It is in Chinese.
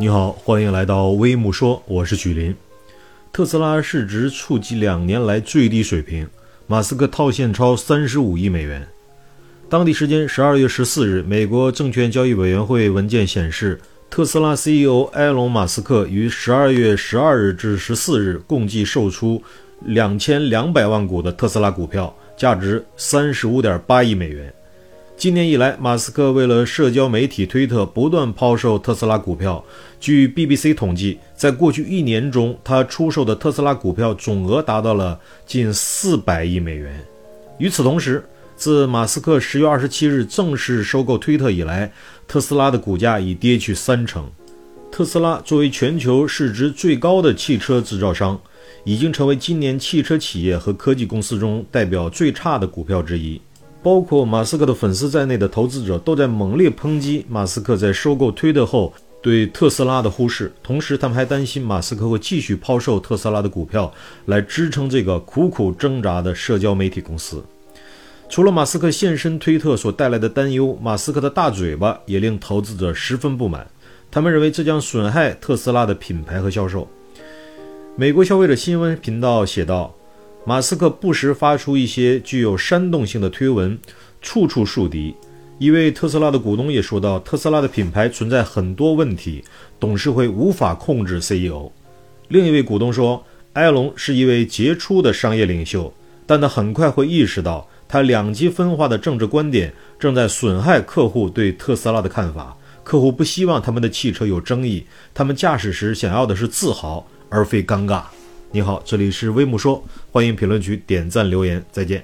你好，欢迎来到微木说，我是许林。特斯拉市值触及两年来最低水平，马斯克套现超三十五亿美元。当地时间十二月十四日，美国证券交易委员会文件显示，特斯拉 CEO 埃隆·马斯克于十二月十二日至十四日共计售出两千两百万股的特斯拉股票，价值三十五点八亿美元。今年以来，马斯克为了社交媒体推特不断抛售特斯拉股票。据 BBC 统计，在过去一年中，他出售的特斯拉股票总额达到了近四百亿美元。与此同时，自马斯克十月二十七日正式收购推特以来，特斯拉的股价已跌去三成。特斯拉作为全球市值最高的汽车制造商，已经成为今年汽车企业和科技公司中代表最差的股票之一。包括马斯克的粉丝在内的投资者都在猛烈抨击马斯克在收购推特后对特斯拉的忽视，同时他们还担心马斯克会继续抛售特斯拉的股票来支撑这个苦苦挣扎的社交媒体公司。除了马斯克现身推特所带来的担忧，马斯克的大嘴巴也令投资者十分不满，他们认为这将损害特斯拉的品牌和销售。美国消费者新闻频道写道。马斯克不时发出一些具有煽动性的推文，处处树敌。一位特斯拉的股东也说到，特斯拉的品牌存在很多问题，董事会无法控制 CEO。另一位股东说，埃隆是一位杰出的商业领袖，但他很快会意识到，他两极分化的政治观点正在损害客户对特斯拉的看法。客户不希望他们的汽车有争议，他们驾驶时想要的是自豪，而非尴尬。你好，这里是微木说，欢迎评论区点赞留言，再见。